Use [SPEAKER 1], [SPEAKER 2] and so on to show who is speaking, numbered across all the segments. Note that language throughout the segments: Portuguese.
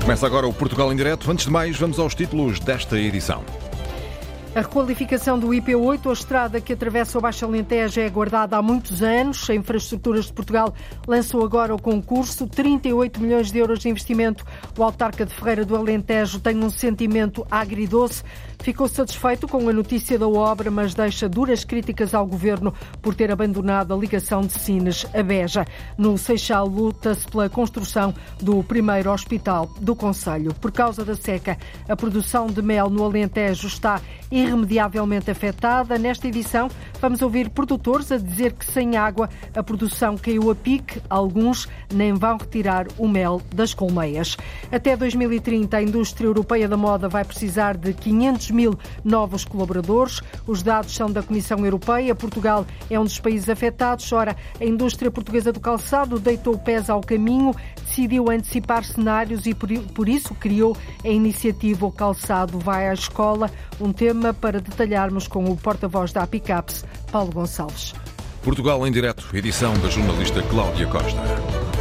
[SPEAKER 1] Começa agora o Portugal em Direto. Antes de mais, vamos aos títulos desta edição.
[SPEAKER 2] A requalificação do IP8, a estrada que atravessa o Baixo Alentejo, é aguardada há muitos anos. A Infraestruturas de Portugal lançou agora o concurso, 38 milhões de euros de investimento. O autarca de Ferreira do Alentejo tem um sentimento agridoce. Ficou satisfeito com a notícia da obra, mas deixa duras críticas ao governo por ter abandonado a ligação de Sines a Beja. No Seixal, luta-se pela construção do primeiro hospital do Conselho. Por causa da seca, a produção de mel no Alentejo está irremediavelmente afetada. Nesta edição, vamos ouvir produtores a dizer que sem água a produção caiu a pique. Alguns nem vão retirar o mel das colmeias. Até 2030, a indústria europeia da moda vai precisar de 500 mil novos colaboradores. Os dados são da Comissão Europeia. Portugal é um dos países afetados. Ora, a indústria portuguesa do calçado deitou pés ao caminho, decidiu antecipar cenários e por isso criou a iniciativa O Calçado Vai à Escola, um tema para detalharmos com o porta-voz da Apicaps, Paulo Gonçalves.
[SPEAKER 1] Portugal em direto, edição da jornalista Cláudia Costa.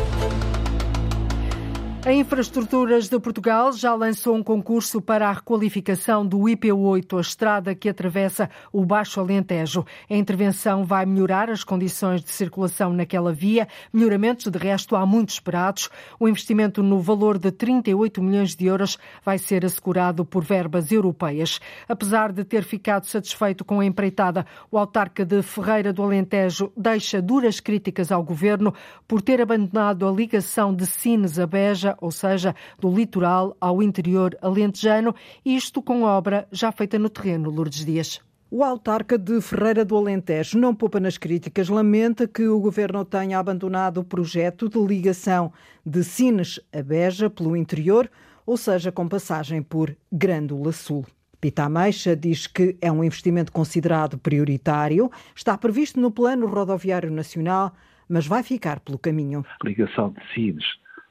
[SPEAKER 2] A Infraestruturas de Portugal já lançou um concurso para a requalificação do IP8, a estrada que atravessa o Baixo Alentejo. A intervenção vai melhorar as condições de circulação naquela via, melhoramentos de resto há muito esperados. O investimento no valor de 38 milhões de euros vai ser assegurado por verbas europeias. Apesar de ter ficado satisfeito com a empreitada, o autarca de Ferreira do Alentejo deixa duras críticas ao governo por ter abandonado a ligação de Sines a Beja ou seja, do litoral ao interior alentejano, isto com obra já feita no terreno, Lourdes Dias.
[SPEAKER 3] O autarca de Ferreira do Alentejo não poupa nas críticas, lamenta que o governo tenha abandonado o projeto de ligação de Sines a Beja pelo interior, ou seja, com passagem por Grândola Sul. Pita Ameixa diz que é um investimento considerado prioritário, está previsto no Plano Rodoviário Nacional, mas vai ficar pelo caminho.
[SPEAKER 4] A ligação de Sines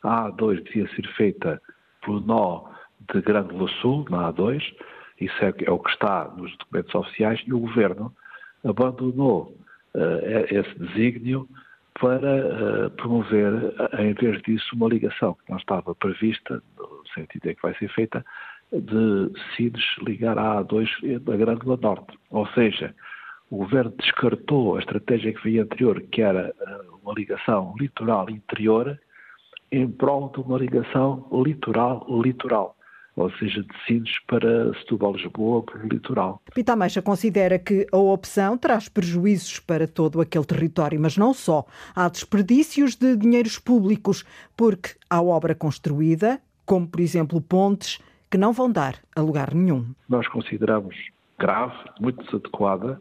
[SPEAKER 4] a A2 devia ser feita pelo nó de Grândola Sul, na A2, isso é, é, o que está nos documentos oficiais, e o Governo abandonou uh, esse desígnio para uh, promover, uh, em vez disso, uma ligação que não estava prevista, no sentido em que vai ser feita, de CIDES ligar a A2 da Grândola Norte. Ou seja, o Governo descartou a estratégia que veio anterior, que era uma ligação litoral-interior, em prol de uma ligação litoral-litoral, ou seja, de Sines para Setúbal-Lisboa pelo litoral.
[SPEAKER 3] Pita Meixa considera que a opção traz prejuízos para todo aquele território, mas não só. Há desperdícios de dinheiros públicos, porque há obra construída, como por exemplo pontes, que não vão dar a lugar nenhum.
[SPEAKER 4] Nós consideramos grave, muito desadequada,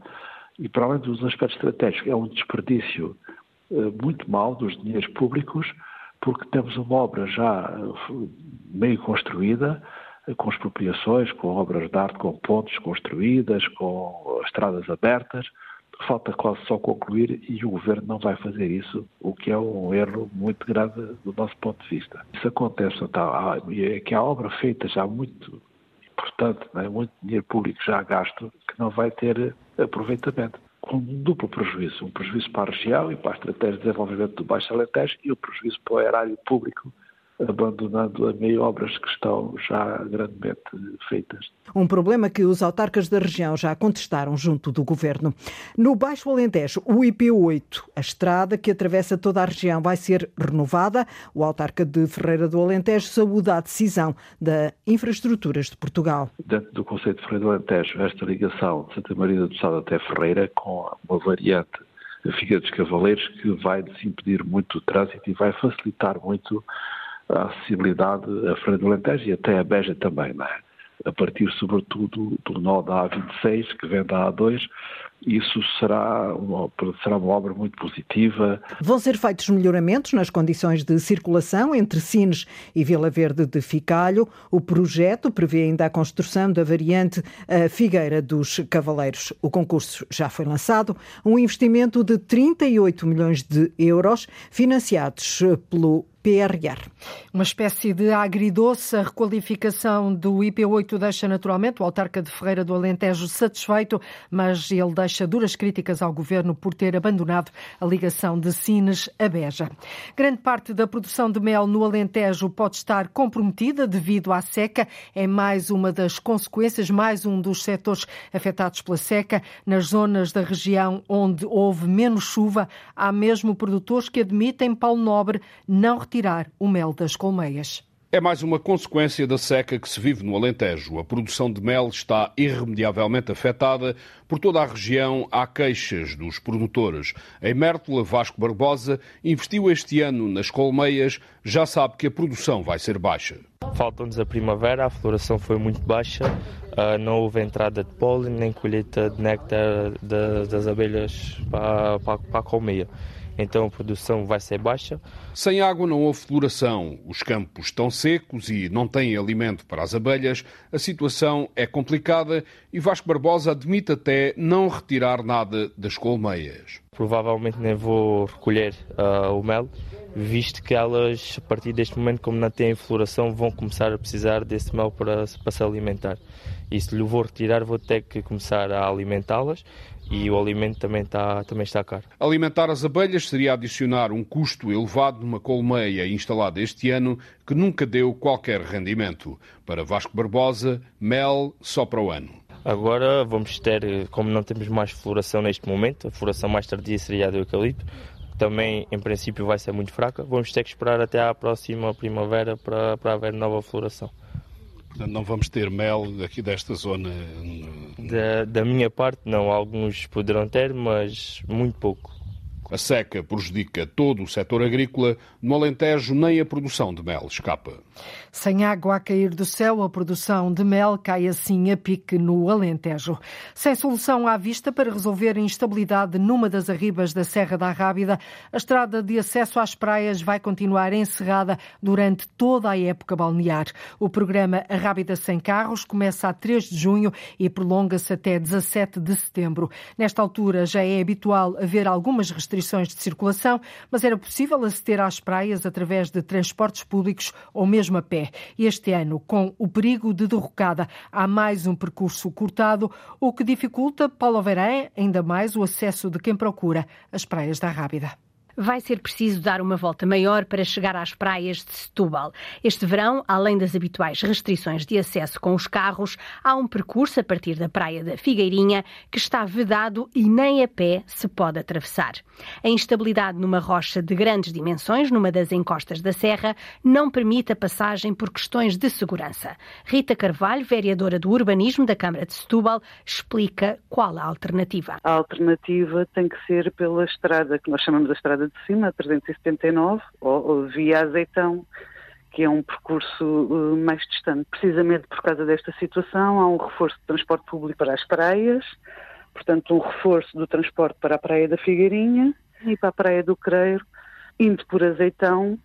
[SPEAKER 4] e para além dos aspectos estratégicos, é um desperdício eh, muito mau dos dinheiros públicos, porque temos uma obra já eh, meio construída, com expropriações, com obras de arte, com pontes construídas, com estradas abertas. Falta quase só concluir e o Governo não vai fazer isso, o que é um erro muito grave do nosso ponto de vista. Isso acontece, então, é que a obra feita já muito importante, é? muito dinheiro público já gasto, que não vai ter aproveitamento com duplo prejuízo, um prejuízo para a região e para a estratégia de desenvolvimento do Baixo Alentejo e o um prejuízo para o erário público abandonando a meio obras que estão já grandemente feitas.
[SPEAKER 3] Um problema que os autarcas da região já contestaram junto do governo. No Baixo Alentejo, o IP8, a estrada que atravessa toda a região, vai ser renovada. O autarca de Ferreira do Alentejo saúda a decisão da Infraestruturas de Portugal.
[SPEAKER 4] Dentro do Conceito de Ferreira do Alentejo, esta ligação de Santa Maria do Sado até Ferreira, com uma variante Figueira dos Cavaleiros, que vai desimpedir muito o trânsito e vai facilitar muito a acessibilidade a Freire do Alentejo e até a Beja também, não é? a partir sobretudo do nó da A26, que vem da A2, isso será uma, será uma obra muito positiva.
[SPEAKER 3] Vão ser feitos melhoramentos nas condições de circulação entre Sines e Vila Verde de Ficalho. O projeto prevê ainda a construção da variante Figueira dos Cavaleiros. O concurso já foi lançado, um investimento de 38 milhões de euros, financiados pelo PRR.
[SPEAKER 2] Uma espécie de agridoce, a requalificação do IP8 deixa naturalmente o autarca de Ferreira do Alentejo satisfeito, mas ele deixa duras críticas ao governo por ter abandonado a ligação de Sines a Beja. Grande parte da produção de mel no Alentejo pode estar comprometida devido à seca. É mais uma das consequências, mais um dos setores afetados pela seca. Nas zonas da região onde houve menos chuva, há mesmo produtores que admitem, Paulo Nobre, não retirar o mel das colmeias.
[SPEAKER 5] É mais uma consequência da seca que se vive no Alentejo. A produção de mel está irremediavelmente afetada. Por toda a região há queixas dos produtores. Em Mértola, Vasco Barbosa investiu este ano nas colmeias, já sabe que a produção vai ser baixa.
[SPEAKER 6] Falta-nos a primavera, a floração foi muito baixa, ah, não houve entrada de pólen nem colheita de néctar das abelhas para, para, para a colmeia então a produção vai ser baixa.
[SPEAKER 5] Sem água não houve floração, os campos estão secos e não têm alimento para as abelhas, a situação é complicada e Vasco Barbosa admite até não retirar nada das colmeias.
[SPEAKER 6] Provavelmente nem vou recolher uh, o mel, visto que elas, a partir deste momento, como não têm floração, vão começar a precisar desse mel para, para se alimentar. E se lhe vou retirar, vou ter que começar a alimentá-las e o alimento também está, também está caro.
[SPEAKER 5] Alimentar as abelhas seria adicionar um custo elevado numa colmeia instalada este ano que nunca deu qualquer rendimento. Para Vasco Barbosa, mel só para o ano.
[SPEAKER 6] Agora vamos ter, como não temos mais floração neste momento, a floração mais tardia seria a do eucalipto, também em princípio vai ser muito fraca, vamos ter que esperar até à próxima primavera para, para haver nova floração.
[SPEAKER 5] Portanto, não vamos ter mel aqui desta zona?
[SPEAKER 6] Da, da minha parte, não. Alguns poderão ter, mas muito pouco.
[SPEAKER 5] A seca prejudica todo o setor agrícola. No Alentejo, nem a produção de mel escapa.
[SPEAKER 2] Sem água a cair do céu, a produção de mel cai assim a pique no Alentejo. Sem solução à vista para resolver a instabilidade numa das arribas da Serra da Rábida, a estrada de acesso às praias vai continuar encerrada durante toda a época balnear. O programa Rábida Sem Carros começa a 3 de junho e prolonga-se até 17 de setembro. Nesta altura já é habitual haver algumas restrições restrições de circulação, mas era possível aceder às praias através de transportes públicos ou mesmo a pé. Este ano, com o perigo de derrocada, há mais um percurso cortado, o que dificulta, Paulo Verém, ainda mais o acesso de quem procura as praias da Rábida
[SPEAKER 7] vai ser preciso dar uma volta maior para chegar às praias de Setúbal. Este verão, além das habituais restrições de acesso com os carros, há um percurso a partir da praia da Figueirinha que está vedado e nem a pé se pode atravessar. A instabilidade numa rocha de grandes dimensões, numa das encostas da serra, não permite a passagem por questões de segurança. Rita Carvalho, vereadora do Urbanismo da Câmara de Setúbal, explica qual a alternativa.
[SPEAKER 8] A alternativa tem que ser pela estrada que nós chamamos de estrada de Cima, 379, ou, ou via Azeitão, que é um percurso uh, mais distante. Precisamente por causa desta situação, há um reforço de transporte público para as praias, portanto, um reforço do transporte para a Praia da Figueirinha e para a Praia do Creiro, indo por Azeitão,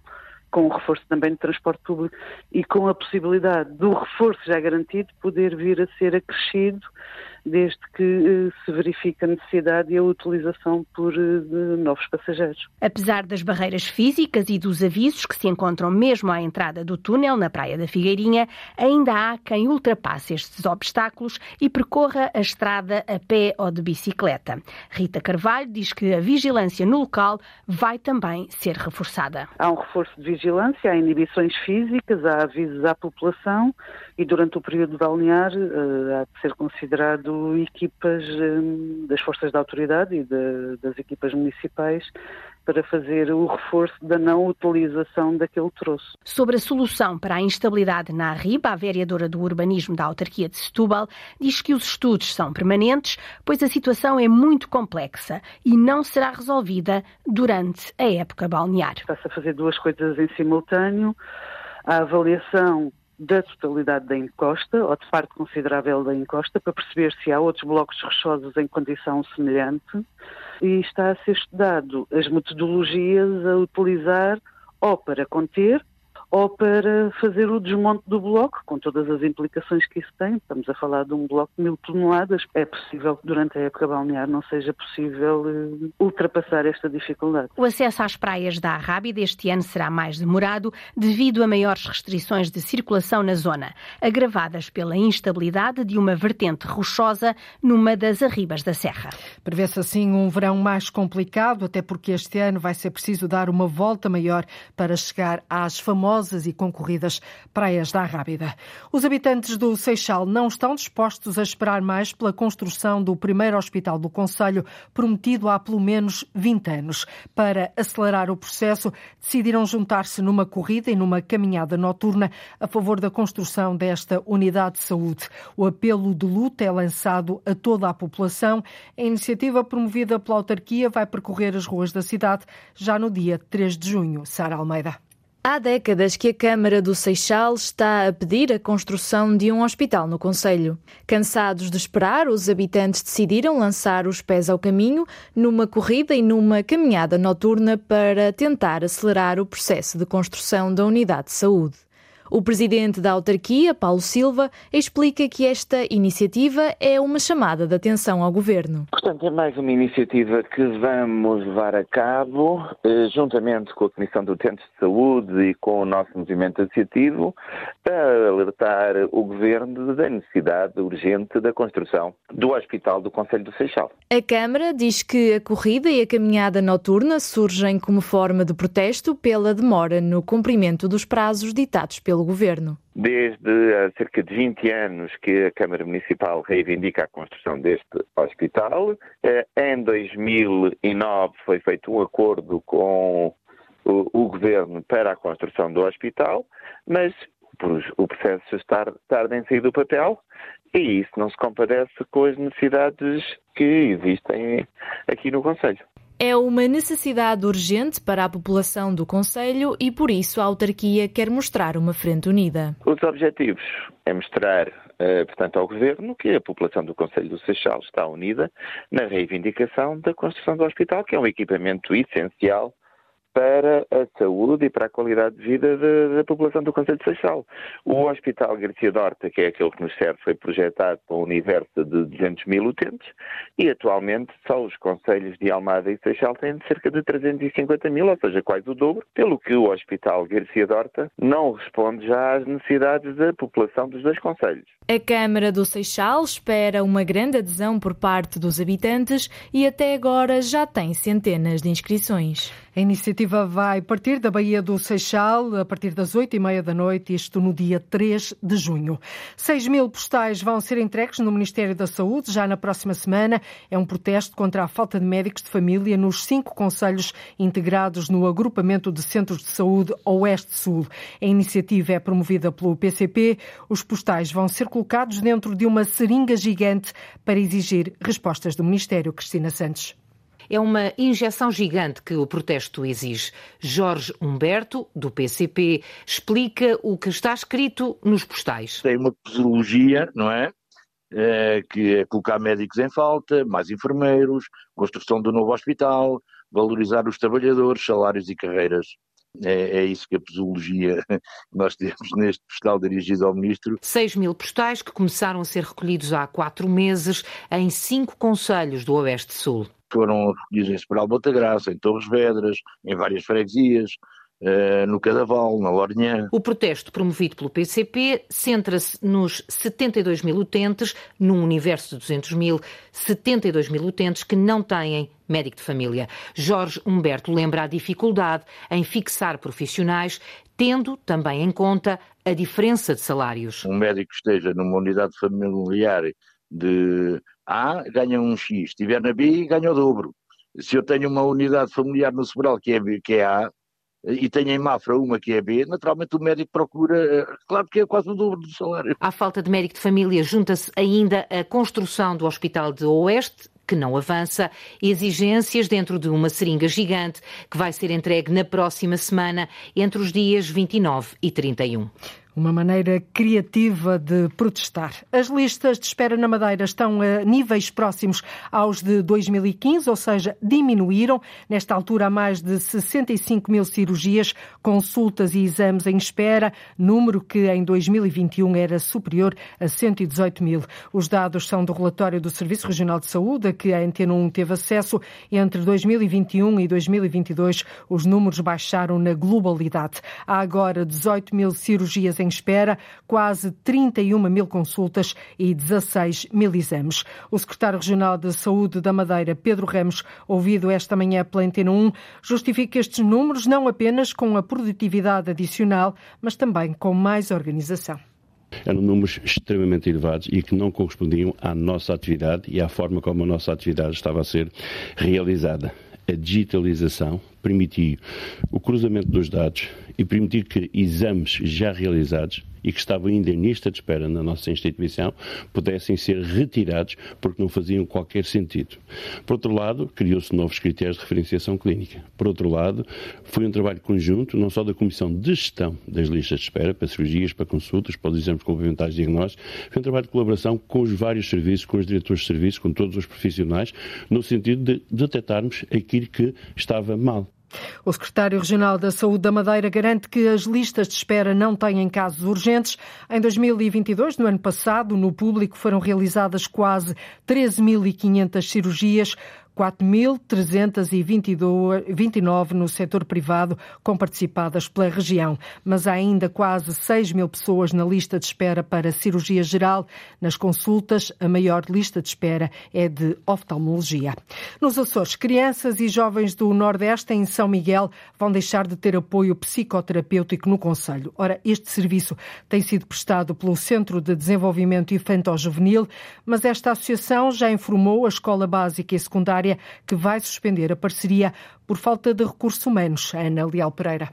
[SPEAKER 8] com o reforço também de transporte público e com a possibilidade do reforço já garantido poder vir a ser acrescido desde que eh, se verifique a necessidade e a utilização por eh, novos passageiros.
[SPEAKER 7] Apesar das barreiras físicas e dos avisos que se encontram mesmo à entrada do túnel na Praia da Figueirinha, ainda há quem ultrapasse estes obstáculos e percorra a estrada a pé ou de bicicleta. Rita Carvalho diz que a vigilância no local vai também ser reforçada.
[SPEAKER 8] Há um reforço de vigilância, há inibições físicas, há avisos à população e durante o período balnear uh, há de ser considerado equipas um, das forças da autoridade e de, das equipas municipais para fazer o reforço da não utilização daquele troço.
[SPEAKER 7] Sobre a solução para a instabilidade na Arriba, a vereadora do urbanismo da autarquia de Setúbal diz que os estudos são permanentes, pois a situação é muito complexa e não será resolvida durante a época balnear.
[SPEAKER 8] Está-se a fazer duas coisas em simultâneo. A avaliação da totalidade da encosta, ou de parte considerável da encosta, para perceber se há outros blocos rochosos em condição semelhante, e está a ser estudado as metodologias a utilizar ou para conter ou para fazer o desmonte do bloco, com todas as implicações que isso tem. Estamos a falar de um bloco de mil toneladas. É possível que durante a época balnear não seja possível uh, ultrapassar esta dificuldade.
[SPEAKER 7] O acesso às praias da Arrábida este ano será mais demorado devido a maiores restrições de circulação na zona, agravadas pela instabilidade de uma vertente rochosa numa das arribas da serra.
[SPEAKER 2] Prevê-se assim um verão mais complicado, até porque este ano vai ser preciso dar uma volta maior para chegar às famosas e concorridas praias da Arrábida. Os habitantes do Seixal não estão dispostos a esperar mais pela construção do primeiro hospital do Conselho, prometido há pelo menos 20 anos. Para acelerar o processo, decidiram juntar-se numa corrida e numa caminhada noturna a favor da construção desta unidade de saúde. O apelo de luta é lançado a toda a população. A iniciativa promovida pela autarquia vai percorrer as ruas da cidade já no dia 3 de junho. Sara Almeida.
[SPEAKER 9] Há décadas que a Câmara do Seixal está a pedir a construção de um hospital no Conselho. Cansados de esperar, os habitantes decidiram lançar os pés ao caminho numa corrida e numa caminhada noturna para tentar acelerar o processo de construção da unidade de saúde. O presidente da autarquia, Paulo Silva, explica que esta iniciativa é uma chamada de atenção ao governo.
[SPEAKER 10] Portanto, é mais uma iniciativa que vamos levar a cabo, eh, juntamente com a Comissão de Utentes de Saúde e com o nosso movimento associativo, para alertar o governo da necessidade urgente da construção do Hospital do Conselho do Seixal.
[SPEAKER 9] A Câmara diz que a corrida e a caminhada noturna surgem como forma de protesto pela demora no cumprimento dos prazos ditados pelo pelo governo.
[SPEAKER 10] Desde há cerca de 20 anos que a Câmara Municipal reivindica a construção deste hospital. Eh, em 2009 foi feito um acordo com o, governo para a construção do hospital, mas o processo está tarda em sair do papel e isso não se compadece com as necessidades que existem aqui no Conselho
[SPEAKER 9] é uma necessidade urgente para a população do Conselho e por isso a autarquia quer mostrar uma frente unida.
[SPEAKER 10] Os objetivos é mostrar, eh, portanto, ao Governo que a população do Conselho do Seixal está unida na reivindicação da construção do hospital, que é um equipamento essencial para a saúde e para a qualidade de vida da, da população do Conselho de Seixal. O Hospital Garcia Dorta, que é aquele que nos serve, foi projetado para um universo de 200 mil utentes e atualmente só os Conselhos de Almada e Seixal têm cerca de 350 mil, ou seja, quase o dobro, pelo que o Hospital Garcia Dorta não responde já às necessidades da população dos dois Conselhos.
[SPEAKER 9] A Câmara do Seixal espera uma grande adesão por parte dos habitantes e até agora já tem centenas de inscrições.
[SPEAKER 2] A iniciativa vai partir da Baía do Seixal a partir das oito e meia da noite, isto no dia 3 de junho. 6 mil postais vão ser entregues no Ministério da Saúde já na próxima semana. É um protesto contra a falta de médicos de família nos cinco conselhos integrados no agrupamento de centros de saúde Oeste-Sul. A iniciativa é promovida pelo PCP. Os postais vão ser colocados dentro de uma seringa gigante para exigir respostas do Ministério. Cristina Santos.
[SPEAKER 11] É uma injeção gigante que o protesto exige. Jorge Humberto, do PCP, explica o que está escrito nos postais.
[SPEAKER 12] Tem uma posologia, não é? é? que é colocar médicos em falta, mais enfermeiros, construção do novo hospital, valorizar os trabalhadores, salários e carreiras. É, é, isso que a posologia nós temos neste postal dirigido ao Ministro.
[SPEAKER 11] 6 mil postais que começaram a ser recolhidos há quatro meses em cinco conselhos do Oeste Sul.
[SPEAKER 12] Foram recolhidos em Esperal Graça, em Torres Vedras, em várias freguesias, Uh, no Cadaval, na Lourinhã.
[SPEAKER 11] O protesto promovido pelo PCP centra-se nos 72 mil utentes, num universo de 200 mil, 72 mil utentes que não têm médico de família. Jorge Humberto lembra a dificuldade em fixar profissionais, tendo também em conta a diferença de salários.
[SPEAKER 12] Um médico que esteja numa unidade familiar de A, ganha um X, estiver na B, ganha o dobro. Se eu tenho uma unidade familiar no Sobral que é, B, que é A, e tenho em Mafra uma que é B, naturalmente o médico procura, eh, claro que é quase o dobro do salário.
[SPEAKER 11] À falta de médico de família junta-se ainda a construção do Hospital de Oeste, que não avança, exigências dentro de uma seringa gigante que vai ser entregue na próxima semana, entre os dias 29 e 31.
[SPEAKER 2] Uma maneira criativa de protestar. As listas de espera na Madeira estão a níveis próximos aos de 2015, ou seja, diminuíram. Nesta altura, há mais de 65 mil cirurgias, consultas e exames em espera, número que em 2021 era superior a 118 mil. Os dados são do relatório do Serviço Regional de Saúde, a que a Antena 1 teve acesso. Entre 2021 e 2022, os números baixaram na globalidade. Há agora 18 mil cirurgias em espera, quase 31 mil consultas e 16 mil exames. O secretário regional de Saúde da Madeira, Pedro Ramos, ouvido esta manhã pela Antena 1, justifica estes números não apenas com a produtividade adicional, mas também com mais organização
[SPEAKER 13] eram números extremamente elevados e que não correspondiam à nossa atividade e à forma como a nossa atividade estava a ser realizada. A digitalização permitiu o cruzamento dos dados e permitir que exames já realizados e que estavam ainda em lista de espera na nossa instituição pudessem ser retirados porque não faziam qualquer sentido. Por outro lado, criou-se novos critérios de referenciação clínica. Por outro lado, foi um trabalho conjunto, não só da Comissão de Gestão das listas de espera, para cirurgias, para consultas, para os exames complementares de diagnóstico, foi um trabalho de colaboração com os vários serviços, com os diretores de serviços, com todos os profissionais, no sentido de detectarmos aquilo que estava mal.
[SPEAKER 2] O secretário regional da Saúde da Madeira garante que as listas de espera não têm casos urgentes. Em 2022, no ano passado, no público foram realizadas quase 13.500 cirurgias, 4.329 no setor privado, com participadas pela região. Mas há ainda quase 6 mil pessoas na lista de espera para cirurgia geral. Nas consultas, a maior lista de espera é de oftalmologia. Nos Açores, crianças e jovens do Nordeste, em São Miguel, vão deixar de ter apoio psicoterapêutico no Conselho. Ora, este serviço tem sido prestado pelo Centro de Desenvolvimento Infantil-Juvenil, mas esta associação já informou a Escola Básica e Secundária que vai suspender a parceria por falta de recursos humanos. Ana Leal Pereira.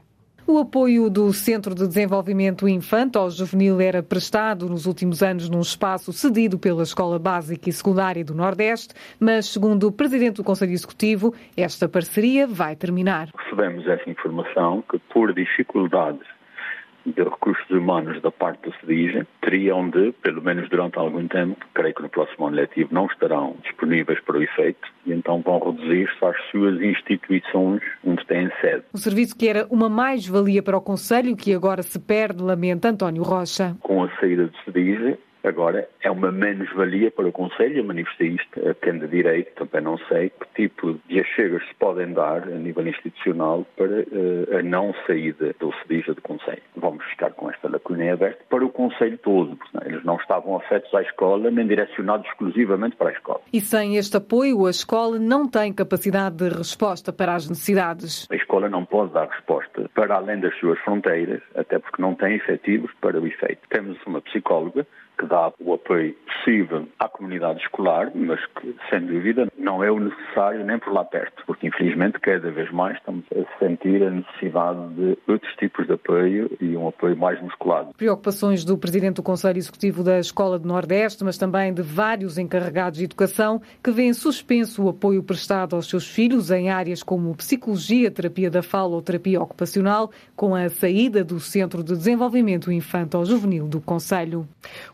[SPEAKER 14] O apoio do Centro de Desenvolvimento Infantil Juvenil era prestado nos últimos anos num espaço cedido pela Escola Básica e Secundária do Nordeste, mas, segundo o Presidente do Conselho Executivo, esta parceria vai terminar.
[SPEAKER 15] Recebemos essa informação que, por dificuldades de recursos humanos da parte do SEDIGE teriam de, pelo menos durante algum tempo, creio que no próximo ano letivo não estarão disponíveis para o efeito e então vão reduzir-se às suas instituições onde têm sede.
[SPEAKER 14] O serviço que era uma mais-valia para o Conselho, que agora se perde, lamenta António Rocha.
[SPEAKER 15] Com a saída do SEDIGE, Agora, é uma menos-valia para o Conselho, eu manifestei isto de direito, também não sei que tipo de achegas se podem dar a nível institucional para uh, a não saída do CEDIJA do Conselho. Vamos ficar com esta lacuna aberta para o Conselho todo, porque não, eles não estavam afetos à escola nem direcionados exclusivamente para a escola.
[SPEAKER 14] E sem este apoio, a escola não tem capacidade de resposta para as necessidades.
[SPEAKER 15] A escola não pode dar resposta para além das suas fronteiras, até porque não tem efetivos para o efeito. Temos uma psicóloga que dá o apoio possível à comunidade escolar, mas que, sem dúvida, não é o necessário nem por lá perto, porque infelizmente cada vez mais estamos a sentir a necessidade de outros tipos de apoio e um apoio mais musculado.
[SPEAKER 14] Preocupações do Presidente do Conselho Executivo da Escola do Nordeste, mas também de vários encarregados de educação que vêem suspenso o apoio prestado aos seus filhos em áreas como psicologia, terapia da fala ou terapia ocupacional, com a saída do Centro de Desenvolvimento Infantil-Juvenil do Conselho.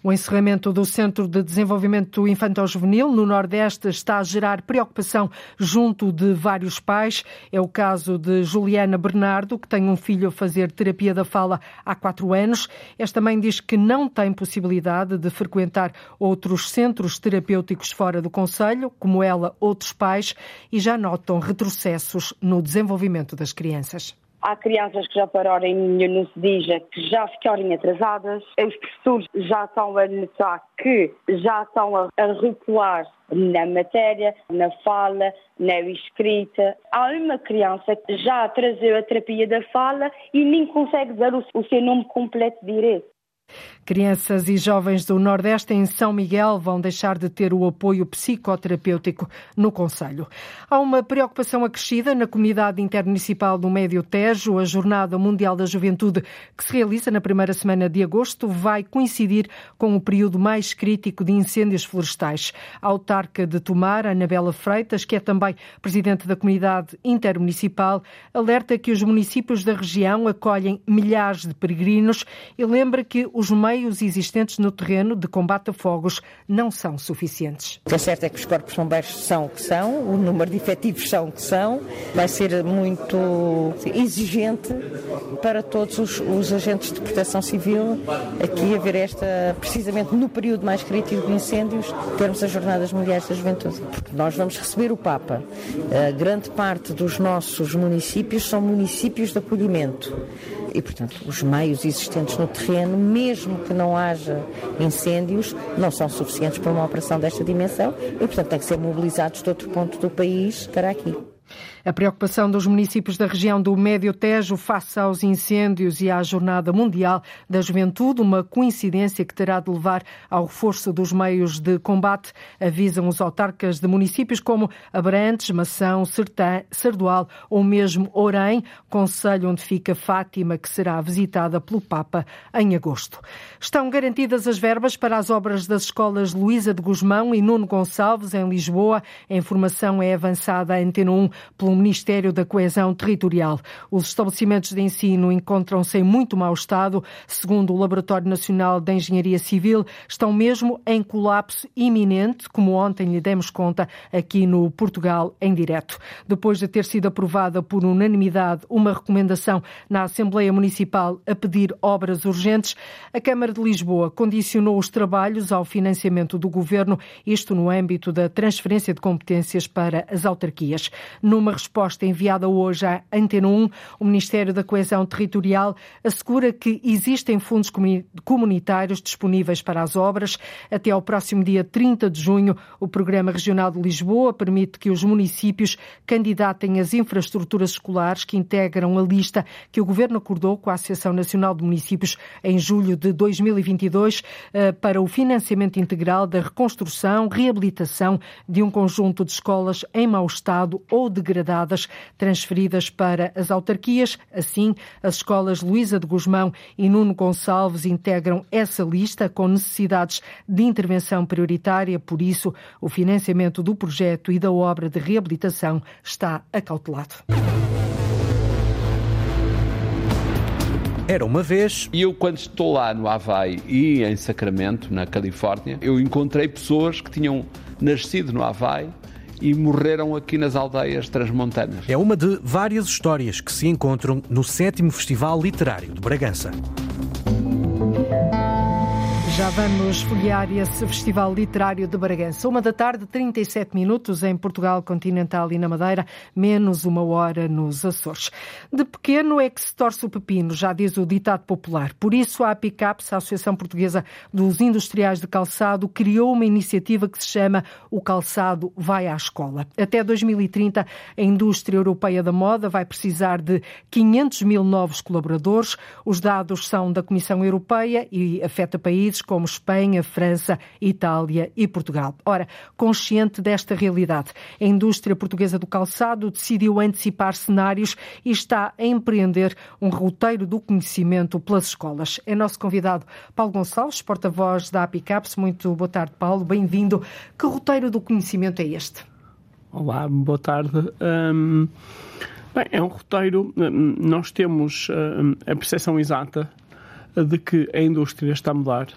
[SPEAKER 2] O encerramento do Centro de Desenvolvimento Infantil-Juvenil no Nordeste está a gerar preocupação junto de vários pais. É o caso de Juliana Bernardo, que tem um filho a fazer terapia da fala há quatro anos. Esta mãe diz que não tem possibilidade de frequentar outros centros terapêuticos fora do Conselho, como ela, outros pais, e já notam retrocessos no desenvolvimento das crianças.
[SPEAKER 16] Há crianças que já pararam no SEDIJA, que já ficaram atrasadas. Os professores já estão a notar que já estão a, recuar na matéria, na fala, na escrita. Há uma criança que já atrasou a terapia da fala e nem consegue dar o, o seu nome completo direito.
[SPEAKER 2] Crianças e jovens do Nordeste em São Miguel vão deixar de ter o apoio psicoterapêutico no Conselho. Há uma preocupação acrescida na comunidade intermunicipal do Médio Tejo. A Jornada Mundial da Juventude, que se realiza na primeira semana de agosto, vai coincidir com o período mais crítico de incêndios florestais. A autarca de Tomar, Anabela Freitas, que é também presidente da comunidade intermunicipal, alerta que os municípios da região acolhem milhares de peregrinos e lembra que os meios existentes no terreno de combate a fogos não são suficientes.
[SPEAKER 17] O que é certo é que os corpos bombeiros são o que são, o número de efetivos são o que são, vai ser muito exigente para todos os, os agentes de proteção civil aqui haver esta, precisamente no período mais crítico de incêndios, termos as Jornadas Mundiais da Juventude. Porque nós vamos receber o Papa. A grande parte dos nossos municípios são municípios de acolhimento e, portanto, os meios existentes no terreno, mesmo que não haja incêndios, não são suficientes para uma operação desta dimensão e, portanto, têm que ser mobilizados de outro ponto do país para aqui.
[SPEAKER 2] A preocupação dos municípios da região do Médio Tejo face aos incêndios e à Jornada Mundial da Juventude, uma coincidência que terá de levar ao reforço dos meios de combate, avisam os autarcas de municípios como Abrantes, Mação, Sertã, Sardual ou mesmo Orém, conselho onde fica Fátima, que será visitada pelo Papa em agosto. Estão garantidas as verbas para as obras das escolas Luísa de Guzmão e Nuno Gonçalves, em Lisboa. A informação é avançada a Antena 1 pelo Ministério da Coesão Territorial. Os estabelecimentos de ensino encontram-se em muito mau estado. Segundo o Laboratório Nacional de Engenharia Civil, estão mesmo em colapso iminente, como ontem lhe demos conta aqui no Portugal em direto. Depois de ter sido aprovada por unanimidade uma recomendação na Assembleia Municipal a pedir obras urgentes, a Câmara de Lisboa condicionou os trabalhos ao financiamento do governo, isto no âmbito da transferência de competências para as autarquias. Numa resposta enviada hoje à Antena 1, o Ministério da Coesão Territorial assegura que existem fundos comunitários disponíveis para as obras. Até ao próximo dia 30 de junho, o Programa Regional de Lisboa permite que os municípios candidatem as infraestruturas escolares que integram a lista que o Governo acordou com a Associação Nacional de Municípios em julho de 2022 eh, para o financiamento integral da reconstrução, reabilitação de um conjunto de escolas em mau estado ou degradadas, transferidas para as autarquias. Assim, as escolas Luísa de Guzmão e Nuno Gonçalves integram essa lista com necessidades de intervenção prioritária. Por isso, o financiamento do projeto e da obra de reabilitação está acautelado.
[SPEAKER 18] Era uma vez.
[SPEAKER 19] E eu, quando estou lá no Havaí e em Sacramento, na Califórnia, eu encontrei pessoas que tinham nascido no Havaí e morreram aqui nas aldeias transmontanas.
[SPEAKER 18] É uma de várias histórias que se encontram no sétimo Festival Literário de Bragança.
[SPEAKER 2] Já vamos folhear esse Festival Literário de Bragança. Uma da tarde, 37 minutos em Portugal continental e na Madeira, menos uma hora nos Açores. De pequeno é que se torce o pepino, já diz o ditado popular. Por isso, a APICAPS, a Associação Portuguesa dos Industriais de Calçado, criou uma iniciativa que se chama O Calçado Vai à Escola. Até 2030, a indústria europeia da moda vai precisar de 500 mil novos colaboradores. Os dados são da Comissão Europeia e afeta países como Espanha, França, Itália e Portugal. Ora, consciente desta realidade, a indústria portuguesa do calçado decidiu antecipar cenários e está a empreender um roteiro do conhecimento pelas escolas. É nosso convidado Paulo Gonçalves, porta-voz da APICAPS. Muito boa tarde, Paulo. Bem-vindo. Que roteiro do conhecimento é este?
[SPEAKER 20] Olá, boa tarde. Um, bem, é um roteiro. Hum, nós temos um, a percepção exata de que a indústria está a mudar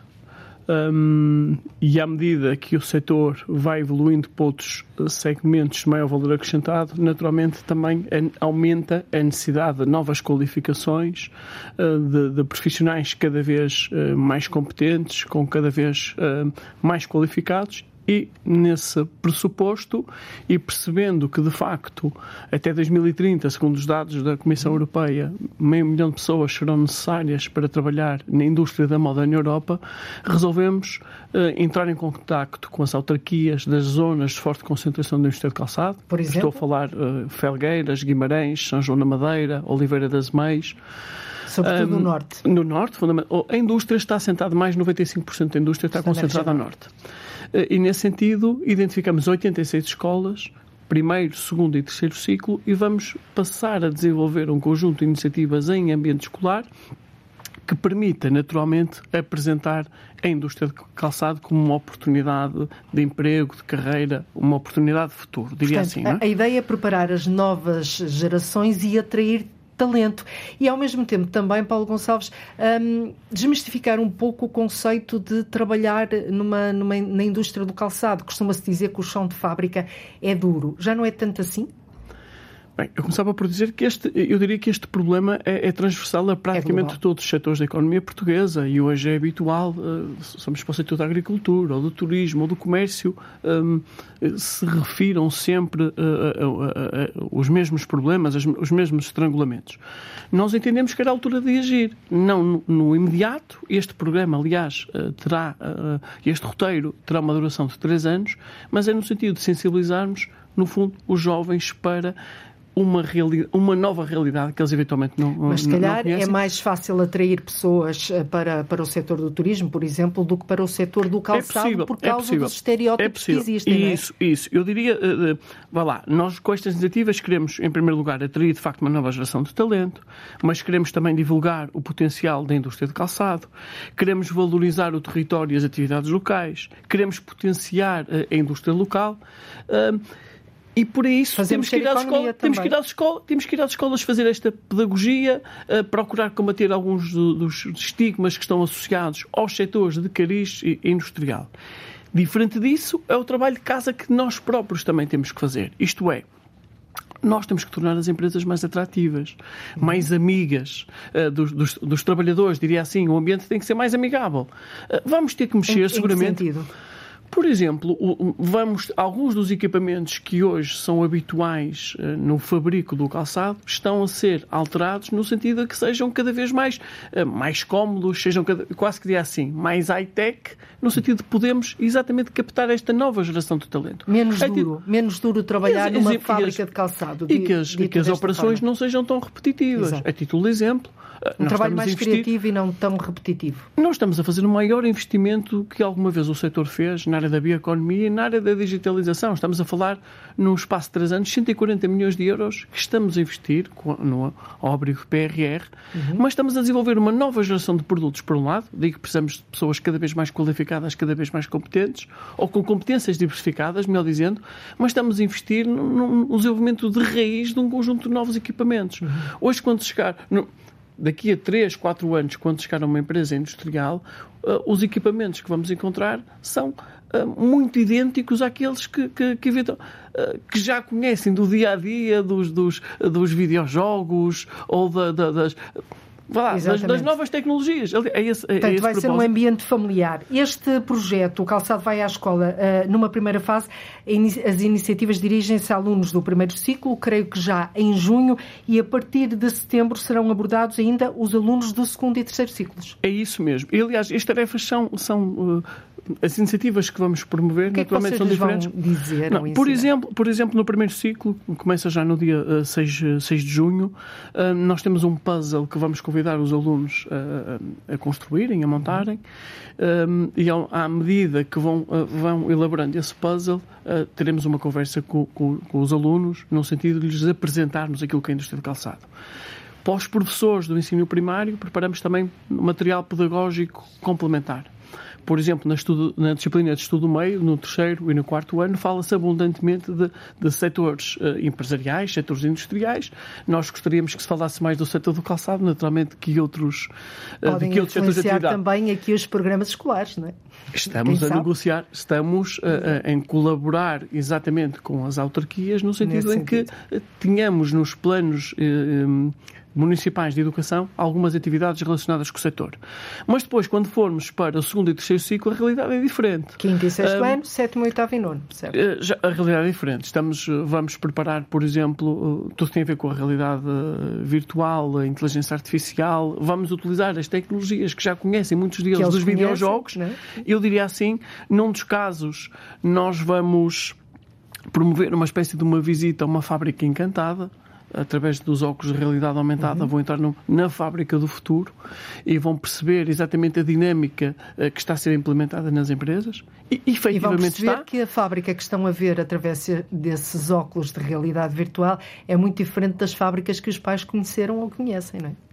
[SPEAKER 20] um, e à medida que o setor vai evoluindo para outros segmentos de maior valor acrescentado, naturalmente também aumenta a necessidade de novas qualificações, uh, de, de, profissionais cada vez uh, mais competentes, com cada vez mais qualificados e nesse pressuposto e percebendo que de facto até 2030, segundo os dados da Comissão Europeia, meio milhão de pessoas serão necessárias para trabalhar na indústria da moda na Europa, resolvemos uh, entrar em contacto com as autarquias das zonas de forte concentração da indústria de calçado.
[SPEAKER 2] Por exemplo?
[SPEAKER 20] Estou a falar uh, Felgueiras, Guimarães, São João da Madeira, Oliveira das Meias
[SPEAKER 2] Sobretudo um, no Norte.
[SPEAKER 20] No Norte, fundamentalmente. A indústria está assentada, mais de 95% da indústria está concentrada no Norte. Eh, e, nesse sentido, identificamos 86 escolas, primeiro, segundo e terceiro ciclo, e vamos passar a desenvolver um conjunto de iniciativas em ambiente escolar que permita, naturalmente, apresentar a indústria de calçado como uma oportunidade de emprego, de carreira, uma oportunidade de futuro, diria
[SPEAKER 2] Portanto,
[SPEAKER 20] assim.
[SPEAKER 2] É? A ideia é preparar as novas gerações e atrair talento. E, ao mesmo tempo, também, Paulo Gonçalves, um, desmistificar um pouco o conceito de trabalhar numa, numa, na indústria do calçado. Costuma-se dizer que o chão de fábrica é duro. Já não é tanto assim?
[SPEAKER 20] Bem, eu começava por dizer que este, eu diria que este problema é, é transversal a praticamente é todos os setores da economia portuguesa e hoje é habitual, uh, somos para o setor da agricultura, ou do turismo, ou do comércio, um, se refiram sempre uh, uh, os mesmos problemas, os mesmos estrangulamentos. Nós entendemos que era a altura de agir, não no, no imediato. Este programa, aliás, terá, este roteiro terá uma duração de três anos, mas é no sentido de sensibilizarmos, no fundo, os jovens para uma, uma nova realidade que eles eventualmente não
[SPEAKER 2] Mas se calhar
[SPEAKER 20] é
[SPEAKER 2] mais fácil atrair pessoas eh, para, para o setor do turismo, por exemplo, do que para o setor do calçado,
[SPEAKER 20] é possível,
[SPEAKER 2] por
[SPEAKER 20] é
[SPEAKER 2] causa
[SPEAKER 20] possível,
[SPEAKER 2] dos estereótipos
[SPEAKER 20] é
[SPEAKER 2] que existem.
[SPEAKER 20] Isso, é? isso. Eu diria, uh, uh, vá lá, nós com estas iniciativas queremos, em primeiro lugar, atrair de facto uma nova geração de talento, mas queremos também divulgar o potencial da indústria de calçado, queremos valorizar o território e as atividades locais, queremos potenciar uh, a indústria local. E por isso temos que, ir às escolas, temos, que ir às escolas, temos que ir às escolas fazer esta pedagogia, uh, procurar combater alguns do, dos estigmas que estão associados aos setores de cariz e industrial. Diferente disso, é o trabalho de casa que nós próprios também temos que fazer. Isto é, nós temos que tornar as empresas mais atrativas, mais amigas uh, dos, dos, dos, trabalhadores, diria assim. O ambiente tem que ser mais amigável. Uh, vamos ter que mexer,
[SPEAKER 2] em,
[SPEAKER 20] seguramente.
[SPEAKER 2] Em que sentido?
[SPEAKER 20] Por exemplo, vamos, alguns dos equipamentos que hoje são habituais eh, no fabrico do calçado estão a ser alterados no sentido de que sejam cada vez mais, eh, mais cómodos, sejam cada, quase que diria assim, mais high-tech, no sentido de podermos exatamente captar esta nova geração de talento.
[SPEAKER 2] Menos é, duro, menos duro trabalhar numa fábrica de calçado.
[SPEAKER 20] E que as, e que as operações forma. não sejam tão repetitivas. Exato. A título de exemplo,
[SPEAKER 2] um trabalho mais criativo e não tão repetitivo.
[SPEAKER 20] Nós estamos a fazer o maior investimento que alguma vez o setor fez na área da bioeconomia e na área da digitalização. Estamos a falar, num espaço de três anos, 140 milhões de euros que estamos a investir no óbrigo PRR, uhum. mas estamos a desenvolver uma nova geração de produtos, por um lado, digo que precisamos de pessoas cada vez mais qualificadas, cada vez mais competentes, ou com competências diversificadas, melhor dizendo, mas estamos a investir no, desenvolvimento de raiz de um conjunto de novos equipamentos. Uhum. Hoje, quando chegar... No, daqui a 3, 4 anos, quando chegar a uma empresa industrial, uh, os equipamentos que vamos encontrar são muito idênticos àqueles que, que, que, uh, que, já conhecem do dia a dia, dos, dos, dos videojogos ou da, da, das Lá, das, das, novas tecnologias. É esse, é
[SPEAKER 2] Portanto, vai
[SPEAKER 20] propósito.
[SPEAKER 2] ser um ambiente familiar. Este projeto, o Calçado Vai à Escola, uh, numa primeira fase, as iniciativas dirigem-se a alunos do primeiro ciclo, creio que já em junho, e a partir de setembro serão abordados ainda os alunos do segundo e terceiro ciclos.
[SPEAKER 20] É isso mesmo. E, aliás, as tarefas são, são as iniciativas que vamos promover,
[SPEAKER 2] que
[SPEAKER 20] naturalmente,
[SPEAKER 2] é
[SPEAKER 20] são diferentes.
[SPEAKER 2] dizer
[SPEAKER 20] Não, por, exemplo, por exemplo, no primeiro ciclo, começa já no dia uh, 6, 6 de junho, uh, nós temos um puzzle que vamos convidar os alunos uh, a construírem, a montarem, um, e ao, à medida que vão, vão elaborando esse puzzle, teremos uma conversa com, com, com os alunos, no sentido de lhes apresentarmos aquilo que é a indústria de calçado. Para os professores do ensino primário, preparamos também material pedagógico complementar por exemplo, na, estudo, na, disciplina de estudo meio, no terceiro e no quarto ano, fala-se abundantemente de, de setores uh, empresariais, setores industriais. Nós gostaríamos que se falasse mais do setor do calçado, naturalmente, que outros,
[SPEAKER 2] uh, que outros setores de atividade. também aqui os programas escolares, não é?
[SPEAKER 20] Estamos Quem a sabe? negociar, estamos uh, em colaborar exatamente com as autarquias, no sentido Nesse em sentido. que tenhamos nos planos um, municipais de educação algumas atividades relacionadas com o setor. Mas depois, quando formos para o segundo e terceiro ciclo, a realidade é diferente.
[SPEAKER 2] Quinto e sexto um, ano, sétimo, oitavo e nono, certo? Eh,
[SPEAKER 20] já, a realidade é diferente. Estamos, eh, vamos preparar, por exemplo, eh, tudo tem a ver com a realidade virtual, a inteligência artificial. Vamos utilizar as tecnologias que já conhecem muitos deles dos conhecem, videojogos. É? Eu diria assim, num dos casos, nós vamos promover uma espécie de uma visita a uma fábrica encantada através dos óculos de realidade aumentada, uhum. vão entrar no, na fábrica do futuro e vão perceber exatamente a dinâmica uh, que está a ser implementada nas empresas.
[SPEAKER 2] E, efetivamente e vão perceber está. que a fábrica que estão a ver através desses óculos de realidade virtual é muito diferente das fábricas que os pais conheceram ou conhecem, não é?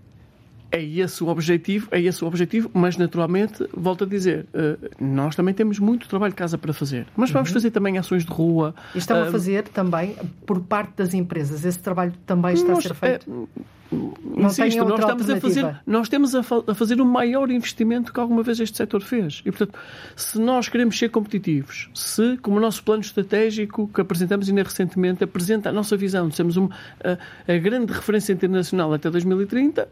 [SPEAKER 20] É esse o objetivo, é esse o objetivo, mas naturalmente, volto a dizer, eh, nós também temos muito trabalho de casa para fazer, mas vamos uhum. fazer também ações de rua.
[SPEAKER 2] E estão a eh, fazer também por parte das empresas, esse trabalho também está nós, a ser feito?
[SPEAKER 20] Não Insisto, nós estamos a fazer, nós temos a, fa a, fazer o maior investimento que alguma vez este setor fez. E, portanto, se nós queremos ser competitivos, se, como o nosso plano estratégico que apresentamos ainda recentemente, apresenta a nossa visão de sermos uma, a, a grande referência internacional até 2030,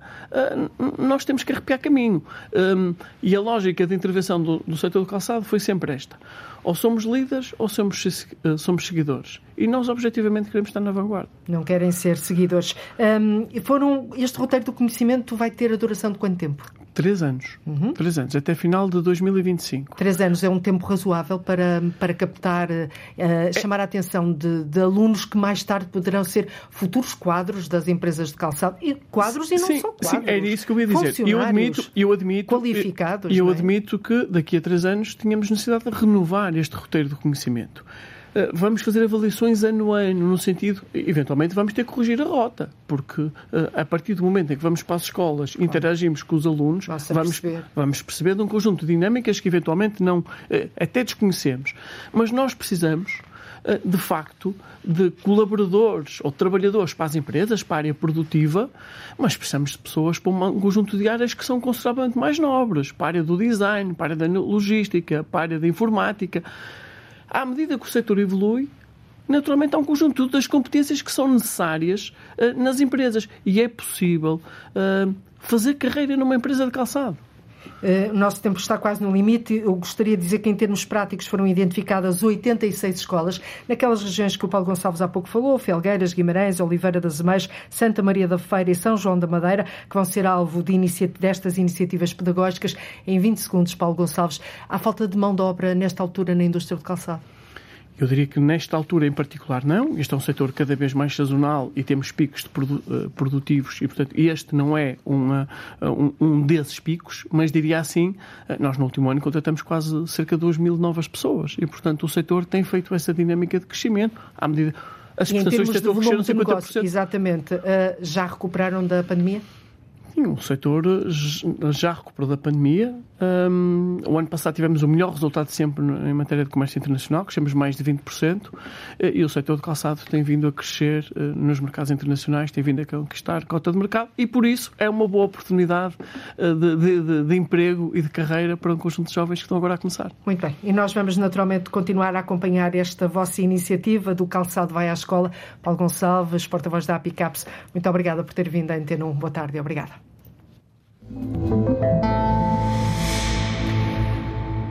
[SPEAKER 20] nós temos que arrepiar caminho. Um, e a lógica de intervenção do, do setor do calçado foi sempre esta. Ou somos líderes ou somos, eh, somos seguidores. E nós, objetivamente, queremos estar na vanguarda.
[SPEAKER 2] Não querem ser seguidores. Um, foram, este roteiro do conhecimento vai ter a duração de quanto tempo?
[SPEAKER 20] Três anos. Uhum. Três anos, até final de 2025.
[SPEAKER 2] Três anos é um tempo razoável para, para captar, uh, é... chamar a atenção de, de, alunos que mais tarde poderão ser futuros quadros das empresas de calçado. E quadros e não
[SPEAKER 20] sim,
[SPEAKER 2] só quadros.
[SPEAKER 20] Sim, era isso que eu ia dizer. Eu admito, eu admito,
[SPEAKER 2] qualificados.
[SPEAKER 20] E eu, eu é? admito que daqui a três anos tínhamos necessidade de renovar este roteiro de conhecimento. Eh, vamos fazer avaliações ano a ano, no sentido, eventualmente vamos ter que corrigir a rota, porque eh, a partir do momento em que vamos para as escolas, interagimos com os alunos, vamos perceber. vamos perceber de um conjunto de dinâmicas que eventualmente não, eh, até desconhecemos. Mas nós precisamos de facto, de colaboradores ou trabalhadores para as empresas, para a área produtiva, mas precisamos de pessoas para um conjunto de áreas que são consideravelmente mais nobres, para a área do design, para a área da logística, para a área da informática à medida que o setor evolui, naturalmente há um conjunto das competências que são necessárias uh, nas empresas. E é possível uh, fazer carreira numa empresa de calçado.
[SPEAKER 2] Uh, o nosso tempo está quase no limite. Eu gostaria de dizer que, em termos práticos, foram identificadas 86 escolas naquelas regiões que o Paulo Gonçalves há pouco falou: Felgueiras, Guimarães, Oliveira das Ameias, Santa Maria da Feira e São João da Madeira, que vão ser alvo de inicia destas iniciativas pedagógicas. Em 20 segundos, Paulo Gonçalves, há falta de mão de obra nesta altura na indústria do calçado?
[SPEAKER 20] Eu diria que nesta altura em particular não. Este é um setor cada vez mais sazonal e temos picos produ uh, produtivos e, portanto, este não é uma, uh, um, um, desses picos, mas diria assim, uh, nós no último ano contratamos quase cerca de 2 mil novas pessoas e, portanto, o setor tem feito essa dinâmica de crescimento à medida
[SPEAKER 2] as exportações tentam crescer 50%. Negócio, exatamente. já recuperaram da pandemia?
[SPEAKER 20] Sim, o setor já recuperou da pandemia. Um, o ano passado tivemos o melhor resultado sempre em matéria de comércio internacional, crescemos mais de 20%, eh, e o setor de calçado tem vindo a crescer uh, nos mercados internacionais, tem vindo a conquistar cota de mercado, e por isso é uma boa oportunidade uh, de, de, de, emprego e de carreira para um conjunto de jovens que estão agora a começar.
[SPEAKER 2] Muito bem, e nós vamos naturalmente continuar a acompanhar esta vossa iniciativa do Calçado Vai à Escola. Paulo Gonçalves, porta-voz da Apicaps, muito obrigada por ter vindo a Antena 1. Boa tarde e obrigada.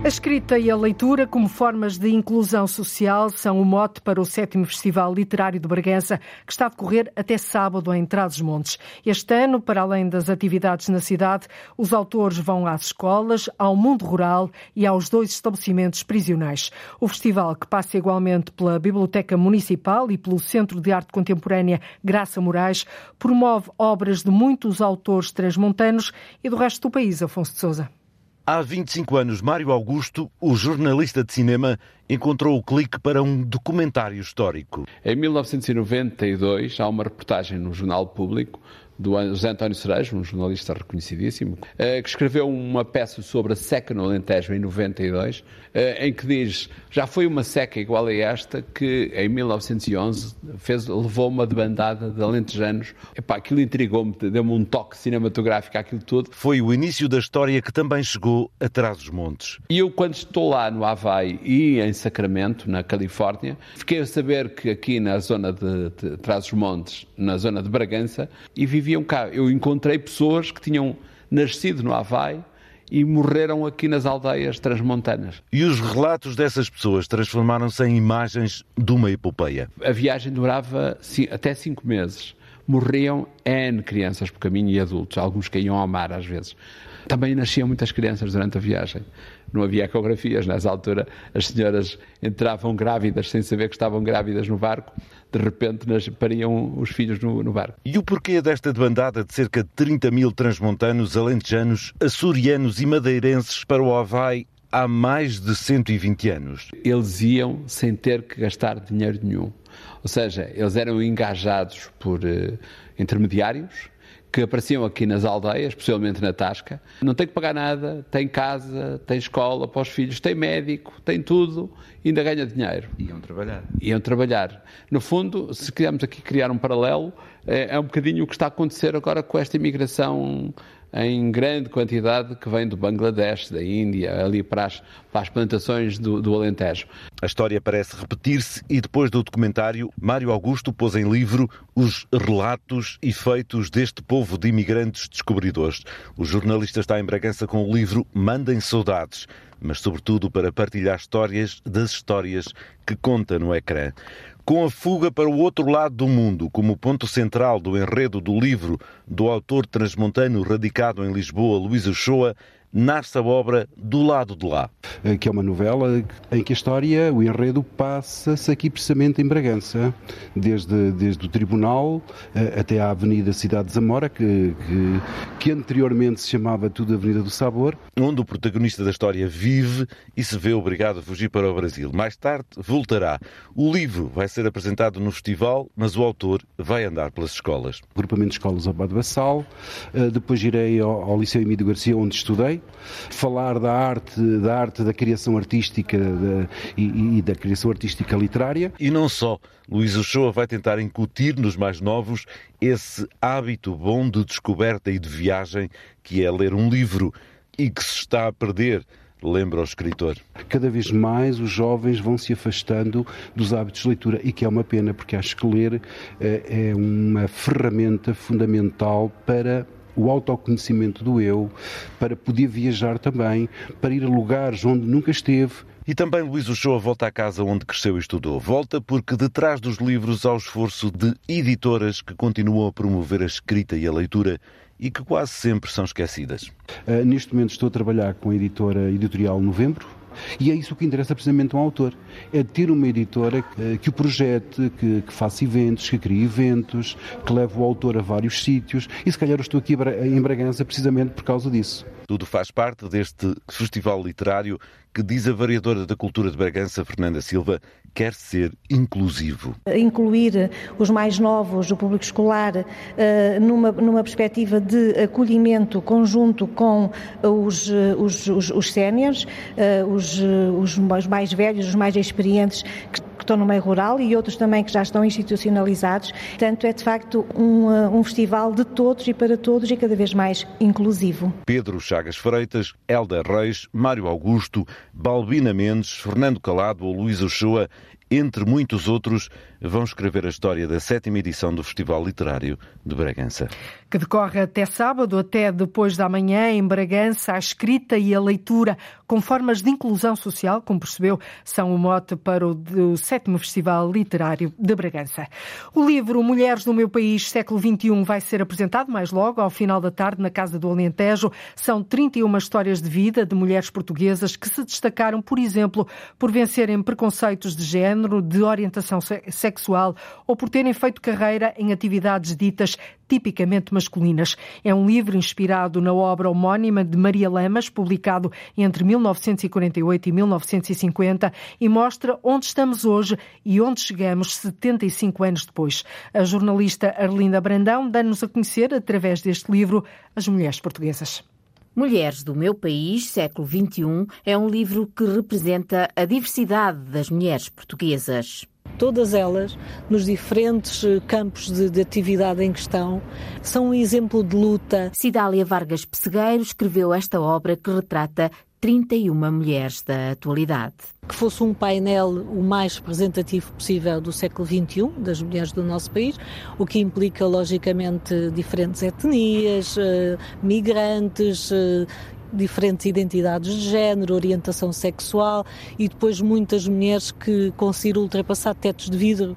[SPEAKER 2] A escrita e a leitura como formas de inclusão social são o mote para o sétimo Festival Literário de Bragança, que está a decorrer até sábado em Trás-os-Montes. Este ano, para além das atividades na cidade, os autores vão às escolas, ao mundo rural e aos dois estabelecimentos prisionais. O festival, que passa igualmente pela Biblioteca Municipal e pelo Centro de Arte Contemporânea Graça Moraes, promove obras de muitos autores transmontanos e do resto do país, Afonso de Sousa.
[SPEAKER 21] Há 25 anos, Mário Augusto, o jornalista de cinema, encontrou o clique para um documentário histórico.
[SPEAKER 19] Em 1992, há uma reportagem no Jornal Público do José António Cerejo, um jornalista reconhecidíssimo, eh, que escreveu uma peça sobre a seca no Alentejo em 92, eh, em que diz já foi uma seca igual a esta que em 1911 fez, levou uma debandada de alentejanos. Epá, aquilo intrigou-me, deu-me um toque cinematográfico àquilo tudo.
[SPEAKER 21] Foi o início da história que também chegou a Trás-os-Montes.
[SPEAKER 19] E eu, quando estou lá no Havaí e em Sacramento, na Califórnia, fiquei a saber que aqui na zona de, de Trás-os-Montes, na zona de Bragança, e vivi viviam cá. Eu encontrei pessoas que tinham nascido no Havaí e morreram aqui nas aldeias transmontanas.
[SPEAKER 21] E os relatos dessas pessoas transformaram-se em imagens de uma epopeia.
[SPEAKER 19] A viagem durava até cinco meses. morriam N crianças por caminho e adultos, alguns caíam ao mar às vezes. Também nasciam muitas crianças durante a viagem. Não havia ecografias nessa altura. As senhoras entravam grávidas sem saber que estavam grávidas no barco. De repente pariam os filhos no, no barco.
[SPEAKER 21] E o porquê desta debandada de cerca de 30 mil transmontanos, alentejanos, açorianos e madeirenses para o Havaí há mais de 120 anos?
[SPEAKER 19] Eles iam sem ter que gastar dinheiro nenhum. Ou seja, eles eram engajados por uh, intermediários que apareciam aqui nas aldeias, especialmente na Tasca. Não tem que pagar nada, tem casa, tem escola para os filhos, tem médico, tem tudo, ainda ganha dinheiro.
[SPEAKER 21] Iam trabalhar.
[SPEAKER 19] Iam trabalhar. No fundo, se quisermos aqui criar um paralelo, é, é um bocadinho o que está a acontecer agora com esta imigração em grande quantidade que vem do Bangladesh, da Índia, ali para as, para as plantações do, do Alentejo.
[SPEAKER 21] A história parece repetir-se e depois do documentário, Mário Augusto pôs em livro os relatos e feitos deste povo de imigrantes descobridores. O jornalista está em Bragança com o livro Mandem Saudades, mas sobretudo para partilhar histórias das histórias que conta no ecrã. Com a fuga para o outro lado do mundo como ponto central do enredo do livro do autor transmontano radicado em Lisboa, Luís Uchoa, nasce a obra Do Lado de Lá.
[SPEAKER 22] Eh, que é uma novela em que a história, o enredo, passa-se aqui precisamente em Bragança, desde, desde o Tribunal eh, até à Avenida Cidade de Zamora, que, que, que anteriormente se chamava tudo Avenida do Sabor.
[SPEAKER 21] Onde o protagonista da história vive e se vê obrigado a fugir para o Brasil. Mais tarde voltará. O livro vai ser apresentado no festival, mas o autor vai andar pelas escolas.
[SPEAKER 22] Grupamento de escolas ao Bado Bassal, eh, depois irei ao, ao Liceu Emílio Garcia, onde estudei, falar da arte, da arte da criação artística da, e, e, da criação artística literária.
[SPEAKER 21] E não só. Luís Uchoa vai tentar incutir nos mais novos esse hábito bom de descoberta e de viagem que é ler um livro e que se está a perder lembra o escritor.
[SPEAKER 22] Cada vez mais os jovens vão se afastando dos hábitos de leitura e que é uma pena, porque acho que ler é uma ferramenta fundamental para o autoconhecimento do eu, para poder viajar também, para ir a lugares onde nunca esteve,
[SPEAKER 21] e também Luís Uchoa volta à casa onde cresceu e estudou. Volta porque detrás dos livros há o esforço de editoras que continuam a promover a escrita e a leitura e que quase sempre são esquecidas.
[SPEAKER 22] Uh, neste momento estou a trabalhar com a editora Editorial Novembro, e é isso que interessa precisamente um autor. É ter uma editora que, que o projete, que, que, faça eventos, que crie eventos, que leve o autor a vários sítios. E se calhar eu estou aqui em Bragança precisamente por causa disso.
[SPEAKER 21] Tudo faz parte deste festival literário que diz a variadora da cultura de Bragança, Fernanda Silva, quer ser inclusivo.
[SPEAKER 23] Incluir os mais novos, o público escolar, eh, numa, numa perspectiva de acolhimento conjunto com os, os, os, os séniores, eh, os, os mais velhos, os mais experientes, que que estão no meio rural e outros também que já estão institucionalizados. Portanto, é de facto um, uh, um festival de todos e para todos e cada vez mais inclusivo.
[SPEAKER 21] Pedro Chagas Freitas, Helder Reis, Mário Augusto, Balbina Mendes, Fernando Calado ou Luís Ochoa entre muitos outros, vão escrever a história da sétima edição do Festival Literário de Bragança.
[SPEAKER 2] Que decorre até sábado, até depois da manhã, em Bragança, a escrita e a leitura com formas de inclusão social, como percebeu, são o mote para o, sétimo Festival Literário de Bragança. O livro Mulheres do Meu País, século XXI, vai ser apresentado mais logo, ao final da tarde, na Casa do Alentejo. São 31 histórias de vida de mulheres portuguesas que se destacaram, por exemplo, por vencerem preconceitos de género, de orientação sexual ou por terem feito carreira em atividades ditas tipicamente masculinas. É um livro inspirado na obra homónima de Maria Lamas, publicado entre 1948 e 1950, e mostra onde estamos hoje e onde chegamos 75 anos depois. A jornalista Arlinda Brandão dá-nos a conhecer, através deste livro, as mulheres portuguesas.
[SPEAKER 24] Mulheres do Meu País, século XXI, é um livro que representa a diversidade das mulheres portuguesas
[SPEAKER 25] todas elas, nos diferentes eh, campos de, de, atividade em questão, são um exemplo de luta.
[SPEAKER 24] Cidália Vargas Pessegueiro escreveu esta obra que retrata 31 mulheres da atualidade.
[SPEAKER 25] Que fosse um painel o mais representativo possível do século XXI, das mulheres do nosso país, o que implica, logicamente, diferentes etnias, eh, migrantes, eh, diferentes identidades de género, orientação sexual e depois muitas mulheres que conseguiram ultrapassar tetos de vidro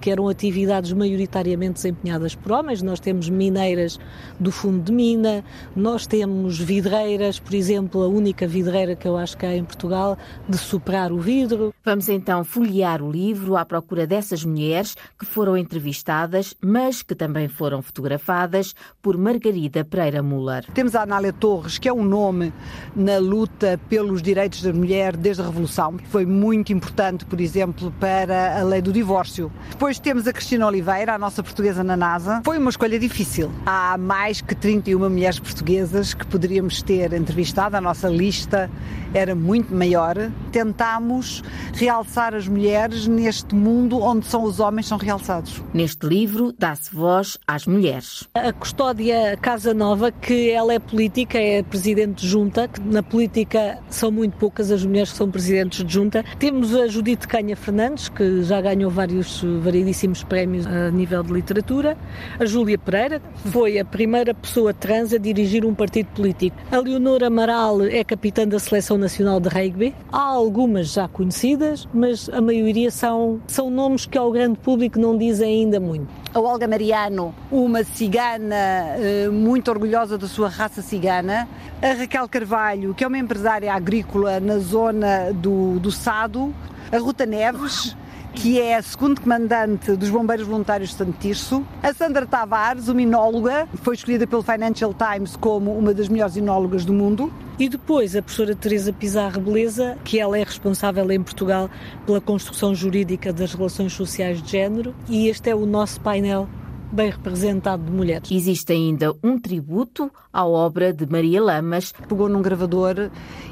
[SPEAKER 25] que eram atividades maioritariamente desempenhadas por homens. Nós temos mineiras do fundo de mina, nós temos vidreiras, por exemplo, a única vidreira que eu acho que há em Portugal, de superar o vidro.
[SPEAKER 24] Vamos então folhear o livro à procura dessas mulheres que foram entrevistadas, mas que também foram fotografadas por Margarida Pereira Muller.
[SPEAKER 3] Temos a Anália Torres, que é um nome na luta pelos direitos da mulher desde a Revolução. Foi muito importante, por exemplo, para a lei do divórcio. Depois temos a Cristina Oliveira, a nossa portuguesa na NASA. Foi uma escolha difícil. Há mais que 31 mulheres portuguesas que poderíamos ter entrevistado. A nossa lista era muito maior. Tentámos realçar as mulheres neste mundo onde são os homens são realçados.
[SPEAKER 24] Neste livro dá-se voz às mulheres.
[SPEAKER 25] A custódia Casa Nova, que ela é política, é presidente de junta, que na política são muito poucas as mulheres que são presidentes de junta. Temos a Judite Canha Fernandes, que já ganhou vários variedíssimos prémios a nível de literatura. A Júlia Pereira, foi a primeira pessoa trans a dirigir um partido político. A Leonor Amaral é capitã da Seleção Nacional de Rugby. Há algumas já conhecidas, mas a maioria são, são nomes que ao grande público não dizem ainda muito.
[SPEAKER 3] A Olga Mariano, uma cigana eh, muito orgulhosa da sua raça cigana. A Raquel Carvalho, que é uma empresária agrícola na zona do, do Sado. A Ruta Neves, que é a segundo comandante dos Bombeiros Voluntários de Santo Tirso. A Sandra Tavares, uma inóloga, foi escolhida pelo Financial Times como uma das melhores inólogas do mundo.
[SPEAKER 25] E depois a professora Teresa Pizarro Beleza, que ela é responsável em Portugal pela construção jurídica das relações sociais de género, e este é o nosso painel bem representado de mulheres.
[SPEAKER 24] Existe ainda um tributo à obra de Maria Lamas.
[SPEAKER 3] Pegou num gravador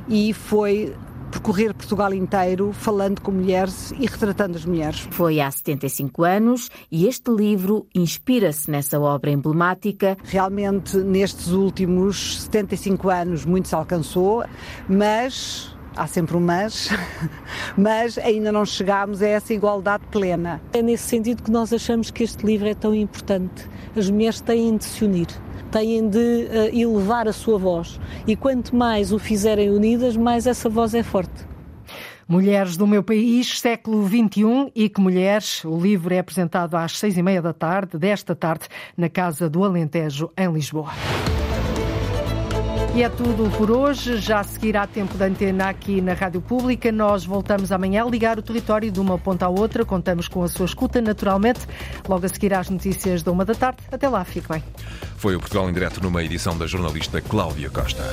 [SPEAKER 3] e foi percorrer Portugal inteiro falando com mulheres e retratando as mulheres.
[SPEAKER 24] Foi há 75 anos e este livro inspira-se nessa obra emblemática.
[SPEAKER 3] Realmente, nestes últimos 75 anos, muito se alcançou, mas há sempre um mas, mas ainda não chegámos a essa igualdade plena.
[SPEAKER 25] É nesse sentido que nós achamos que este livro é tão importante. As mulheres têm de se unir, têm de uh, elevar a sua voz e quanto mais o fizerem unidas, mais essa voz é forte.
[SPEAKER 2] Mulheres do meu país, século XXI e que mulheres. O livro é apresentado às seis e meia da tarde, desta tarde, na Casa do Alentejo, em Lisboa. E é tudo por hoje. Já seguirá tempo de antena aqui na Rádio Pública. Nós voltamos amanhã a ligar o território de uma ponta à outra. Contamos com a sua escuta, naturalmente. Logo a seguir às notícias da uma da tarde. Até lá, fique bem.
[SPEAKER 1] Foi o Portugal em Direto numa edição da jornalista Cláudia Costa.